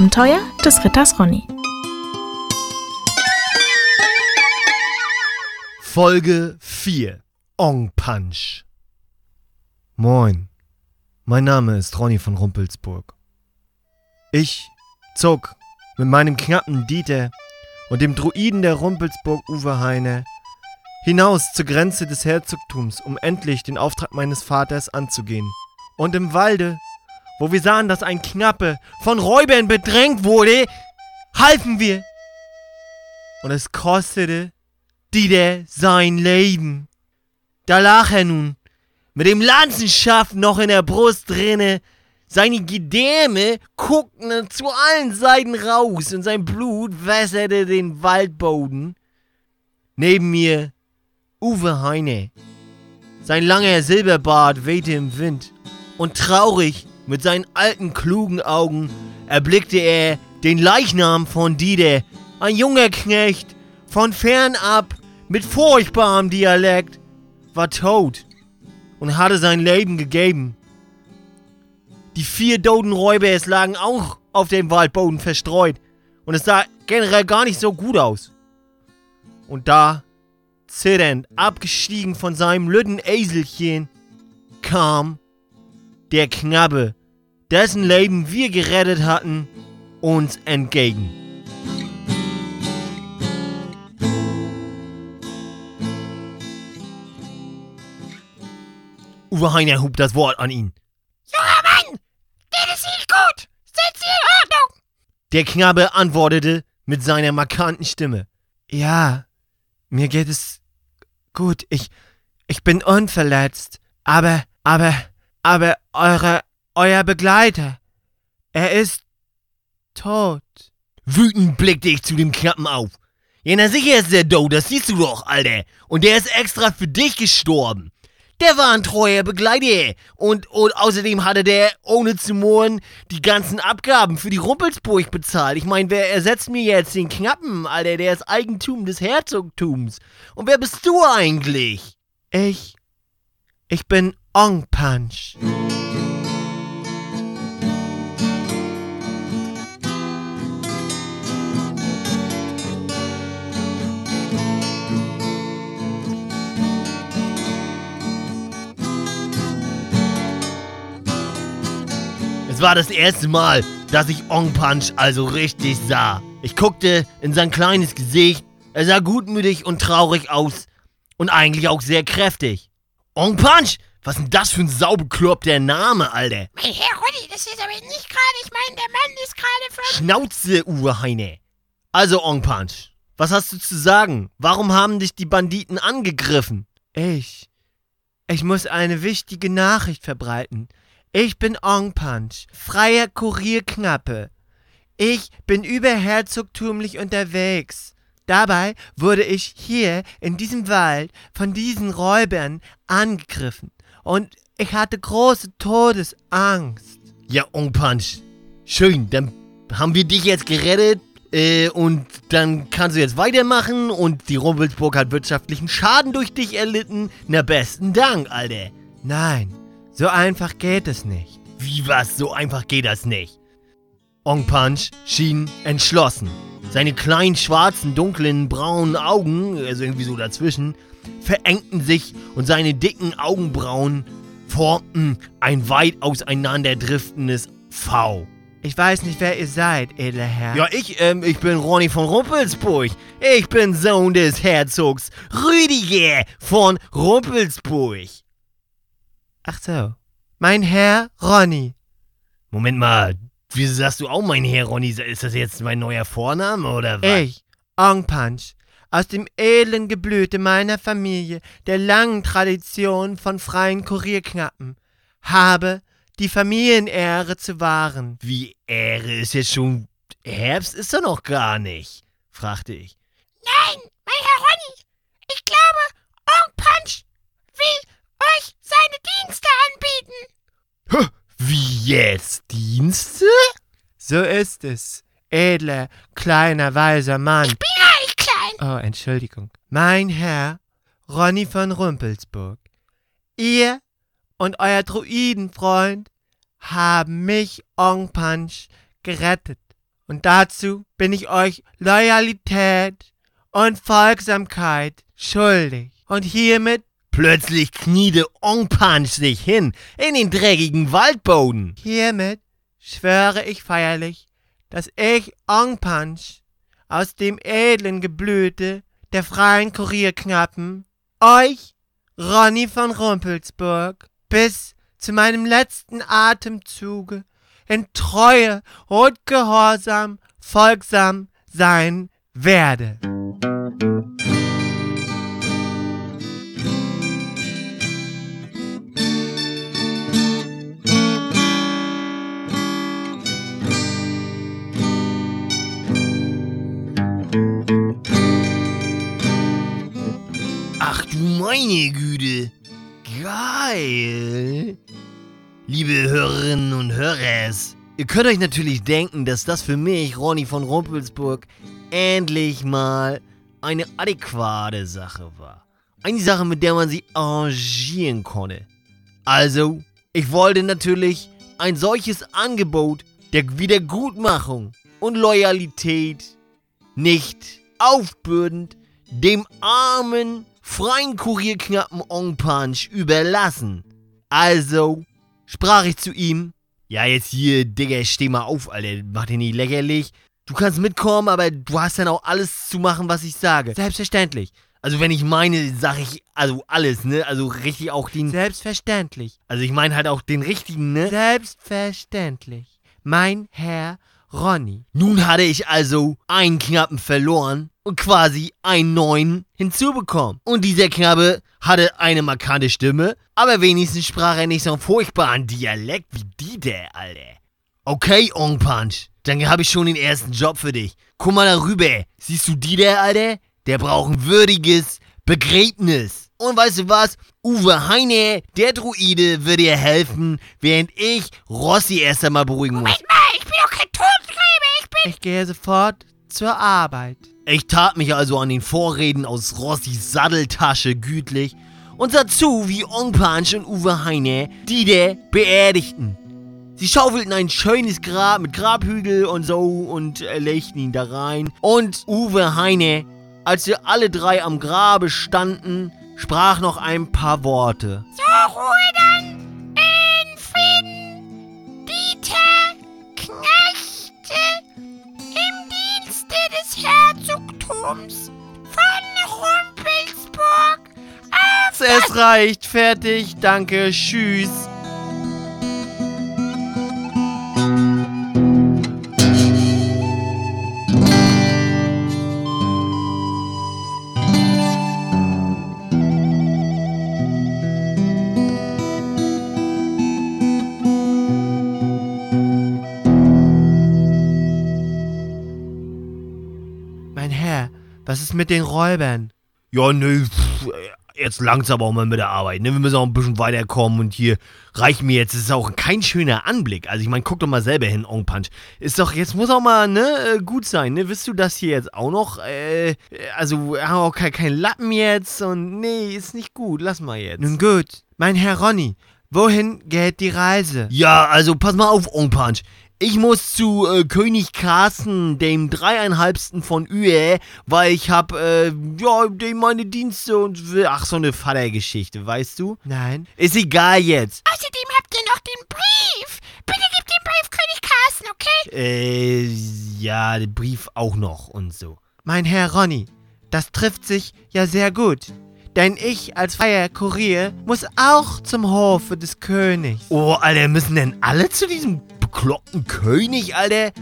Abenteuer des Ritters Ronny. Folge 4 Ong Punch Moin, mein Name ist Ronny von Rumpelsburg. Ich zog mit meinem knappen Dieter und dem Druiden der Rumpelsburg Uwe Heine hinaus zur Grenze des Herzogtums, um endlich den Auftrag meines Vaters anzugehen. Und im Walde, wo wir sahen, dass ein Knappe von Räubern bedrängt wurde, halfen wir. Und es kostete Dieter sein Leben. Da lag er nun, mit dem Lanzenschaft noch in der Brust drinne, seine Gedärme guckten zu allen Seiten raus und sein Blut wässerte den Waldboden. Neben mir Uwe Heine. Sein langer Silberbart wehte im Wind und traurig mit seinen alten klugen Augen erblickte er den Leichnam von Dieter, ein junger Knecht, von fernab, mit furchtbarem Dialekt, war tot und hatte sein Leben gegeben. Die vier toten Räuber lagen auch auf dem Waldboden verstreut und es sah generell gar nicht so gut aus. Und da zitternd abgestiegen von seinem lütten Eselchen, kam der Knabe, dessen Leben wir gerettet hatten, uns entgegen. Uwe Heiner hub das Wort an ihn. Junger Mann, das ist nicht gut. Setz sie in Ordnung. Der Knabe antwortete mit seiner markanten Stimme. Ja, mir geht es gut. Ich, ich bin unverletzt. Aber, aber, aber eure, euer Begleiter, er ist tot. Wütend blickte ich zu dem Knappen auf. Ja, na sicher ist der Doe, das siehst du doch, Alter. Und der ist extra für dich gestorben. Der war ein treuer Begleiter. Und, und außerdem hatte der, ohne zu mohren, die ganzen Abgaben für die Rumpelsburg bezahlt. Ich meine, wer ersetzt mir jetzt den Knappen, Alter? Der ist Eigentum des Herzogtums. Und wer bist du eigentlich? Ich. Ich bin Ong Punch. Es war das erste Mal, dass ich Ong Punch also richtig sah. Ich guckte in sein kleines Gesicht. Er sah gutmütig und traurig aus. Und eigentlich auch sehr kräftig. Ong Punch? Was ist denn das für ein saubekloppter Name, Alter? Mein Herr Ronny, das ist aber nicht gerade. Ich meine, der Mann ist gerade von. Schnauze, Uwe Heine. Also, Ong Punch, was hast du zu sagen? Warum haben dich die Banditen angegriffen? Ich. Ich muss eine wichtige Nachricht verbreiten. Ich bin Ong Punch, freier Kurierknappe. Ich bin überherzogtumlich unterwegs. Dabei wurde ich hier in diesem Wald von diesen Räubern angegriffen und ich hatte große Todesangst. Ja, Ong Punch, schön, dann haben wir dich jetzt gerettet äh, und dann kannst du jetzt weitermachen und die Rumpelsburg hat wirtschaftlichen Schaden durch dich erlitten. Na besten Dank, Alter. Nein, so einfach geht es nicht. Wie was? So einfach geht das nicht. Ong Punch schien entschlossen. Seine kleinen schwarzen, dunklen, braunen Augen, also irgendwie so dazwischen, verengten sich und seine dicken Augenbrauen formten ein weit auseinanderdriftendes V. Ich weiß nicht, wer ihr seid, edler Herr. Ja, ich, ähm, ich bin Ronny von Rumpelsburg. Ich bin Sohn des Herzogs Rüdiger von Rumpelsburg. Ach so. Mein Herr Ronny. Moment mal, wieso sagst du auch mein Herr Ronny? Ist das jetzt mein neuer Vorname oder was? Ich, Ong Punch, aus dem edlen Geblüte meiner Familie, der langen Tradition von freien Kurierknappen, habe die Familienehre zu wahren. Wie Ehre ist jetzt schon Herbst ist er noch gar nicht, fragte ich. Nein, mein Herr Ronny. Ich glaube, Ong Punch will Dienste anbieten. Wie jetzt? Dienste? So ist es, edler, kleiner, weiser Mann. Ich bin ja nicht klein. Oh, Entschuldigung. Mein Herr, Ronny von Rumpelsburg. Ihr und euer Druidenfreund haben mich, Ong Punch, gerettet Und dazu bin ich euch Loyalität und Folgsamkeit schuldig. Und hiermit Plötzlich kniete Ongpanch sich hin in den dreckigen Waldboden. Hiermit schwöre ich feierlich, dass ich Ongpanch aus dem edlen Geblüte der freien Kurierknappen euch, Ronny von Rumpelsburg, bis zu meinem letzten Atemzuge in Treue und Gehorsam folgsam sein werde. Meine Güte. Geil. Liebe Hörerinnen und Hörers, ihr könnt euch natürlich denken, dass das für mich, Ronny von Rumpelsburg, endlich mal eine adäquate Sache war. Eine Sache, mit der man sich arrangieren konnte. Also, ich wollte natürlich ein solches Angebot der Wiedergutmachung und Loyalität nicht aufbürdend dem armen, freien Kurierknappen Ong Punch überlassen. Also sprach ich zu ihm, ja jetzt hier, Digga, steh mal auf, Alter, mach dich nicht lächerlich. Du kannst mitkommen, aber du hast dann auch alles zu machen, was ich sage. Selbstverständlich. Also wenn ich meine, sag ich also alles, ne? Also richtig auch den... Selbstverständlich. Also ich meine halt auch den richtigen, ne? Selbstverständlich. Mein Herr Ronny. Nun hatte ich also einen Knappen verloren und quasi einen neuen hinzubekommen. Und dieser Knabe hatte eine markante Stimme, aber wenigstens sprach er nicht so einen furchtbaren Dialekt wie die der, Alter. Okay, Ong Punch, dann habe ich schon den ersten Job für dich. Guck mal darüber. Siehst du die der, Alter? Der braucht ein würdiges Begräbnis. Und weißt du was? Uwe Heine, der Druide, wird dir helfen, während ich Rossi erst einmal beruhigen muss. Moment mal, ich bin doch kein Totengräber, ich gehe sofort zur Arbeit. Ich tat mich also an den Vorreden aus Rossis Satteltasche gütlich und sah zu, wie Ongpanch und Uwe Heine die der beerdigten. Sie schaufelten ein schönes Grab mit Grabhügel und so und legten ihn da rein. Und Uwe Heine, als wir alle drei am Grabe standen, sprach noch ein paar Worte. So, Ruhe dann! Herzogtums von Rumpelsburg. Es reicht, fertig, danke, tschüss. Ist mit den Räubern? Ja, ne, pff, jetzt langsam auch mal mit der Arbeit, ne? Wir müssen auch ein bisschen weiterkommen und hier reicht mir jetzt. Das ist auch kein schöner Anblick. Also ich meine, guck doch mal selber hin, Ong Punch. Ist doch, jetzt muss auch mal, ne, äh, gut sein, ne? Wisst du das hier jetzt auch noch? Äh, also, wir haben auch kein, kein Lappen jetzt und nee, ist nicht gut. Lass mal jetzt. Nun gut, mein Herr Ronny, wohin geht die Reise? Ja, also pass mal auf, Ong Punch. Ich muss zu äh, König Carsten, dem dreieinhalbsten von Üe, weil ich hab, äh, ja, dem meine Dienste und will, ach, so eine Vatergeschichte, weißt du? Nein, Ist egal jetzt. Außerdem habt ihr noch den Brief. Bitte gebt den Brief König Carsten, okay? Äh, ja, der Brief auch noch und so. mein Herr Ronny, das trifft sich ja sehr gut. Denn ich als freier Kurier muss auch zum Hofe des Königs. Oh, Alter, müssen denn alle zu diesem bekloppten König, Alter?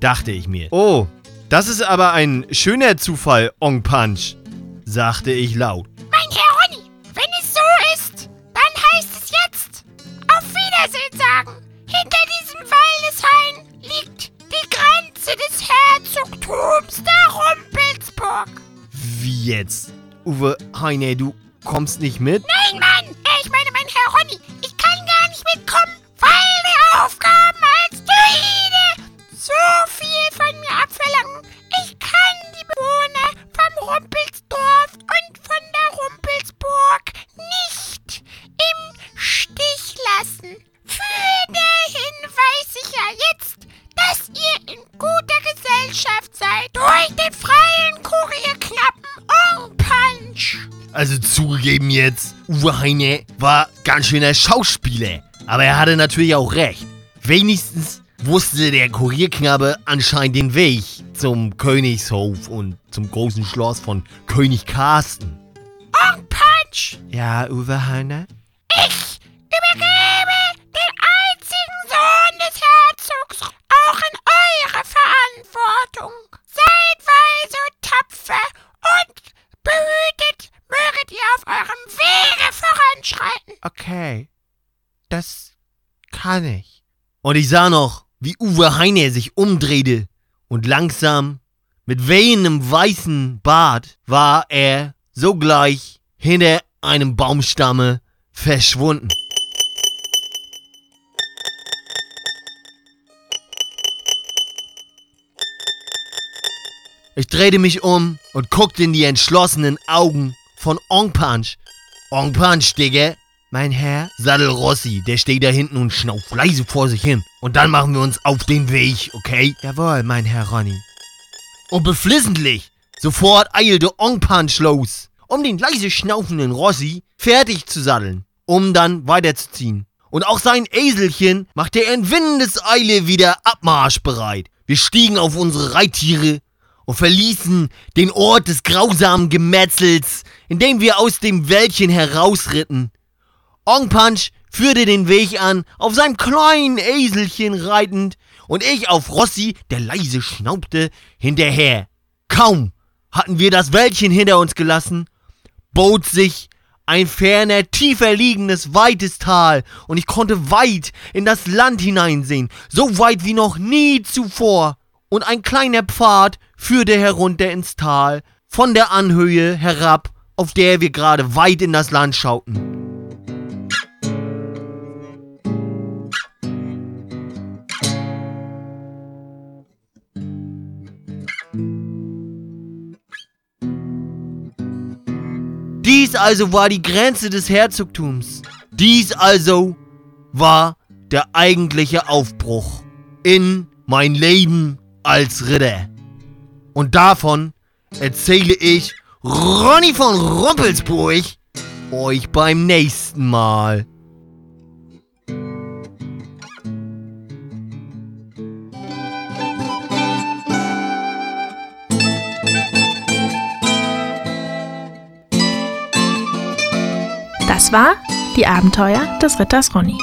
Dachte ich mir. Oh, das ist aber ein schöner Zufall, Ong Punch. Sagte ich laut. Mein Herr Ronny, wenn es so ist, dann heißt es jetzt auf Wiedersehen sagen. Hinter diesem Waldeshain liegt die Grenze des Herzogtums der Rumpelsburg. Wie jetzt? Uwe Heine, du kommst nicht mit? Nein, Uwe Heine war ganz schöner Schauspieler. Aber er hatte natürlich auch recht. Wenigstens wusste der Kurierknabe anscheinend den Weg zum Königshof und zum großen Schloss von König Carsten. Onk Punch, Ja, Uwe Heine? Kann ich. Und ich sah noch, wie Uwe Heine sich umdrehte und langsam, mit wehendem weißen Bart, war er sogleich hinter einem Baumstamme verschwunden. Ich drehte mich um und guckte in die entschlossenen Augen von Ong Punch. Ong Punch, Digga, Mein Herr? Sattel Rossi, der steht da hinten und schnauft leise vor sich hin. Und dann machen wir uns auf den Weg, okay? Jawohl, mein Herr Ronny. Und beflissentlich, sofort eilte Ong Punch los, um den leise schnaufenden Rossi fertig zu satteln, um dann weiterzuziehen. Und auch sein Eselchen machte er in Windeseile wieder abmarschbereit. Wir stiegen auf unsere Reittiere und verließen den Ort des grausamen Gemetzels, indem wir aus dem Wäldchen herausritten. Ong Punch führte den Weg an, auf seinem kleinen Eselchen reitend, und ich auf Rossi, der leise schnaubte, hinterher. Kaum hatten wir das Wäldchen hinter uns gelassen, bot sich ein ferner, tiefer liegendes, weites Tal, und ich konnte weit in das Land hineinsehen, so weit wie noch nie zuvor. Und ein kleiner Pfad führte herunter ins Tal, von der Anhöhe herab, auf der wir gerade weit in das Land schauten. Dies also war die Grenze des Herzogtums. Dies also war der eigentliche Aufbruch in mein Leben als Ritter. Und davon erzähle ich Ronny von Rumpelsburg euch beim nächsten Mal. Das war die Abenteuer des Ritters Ronny.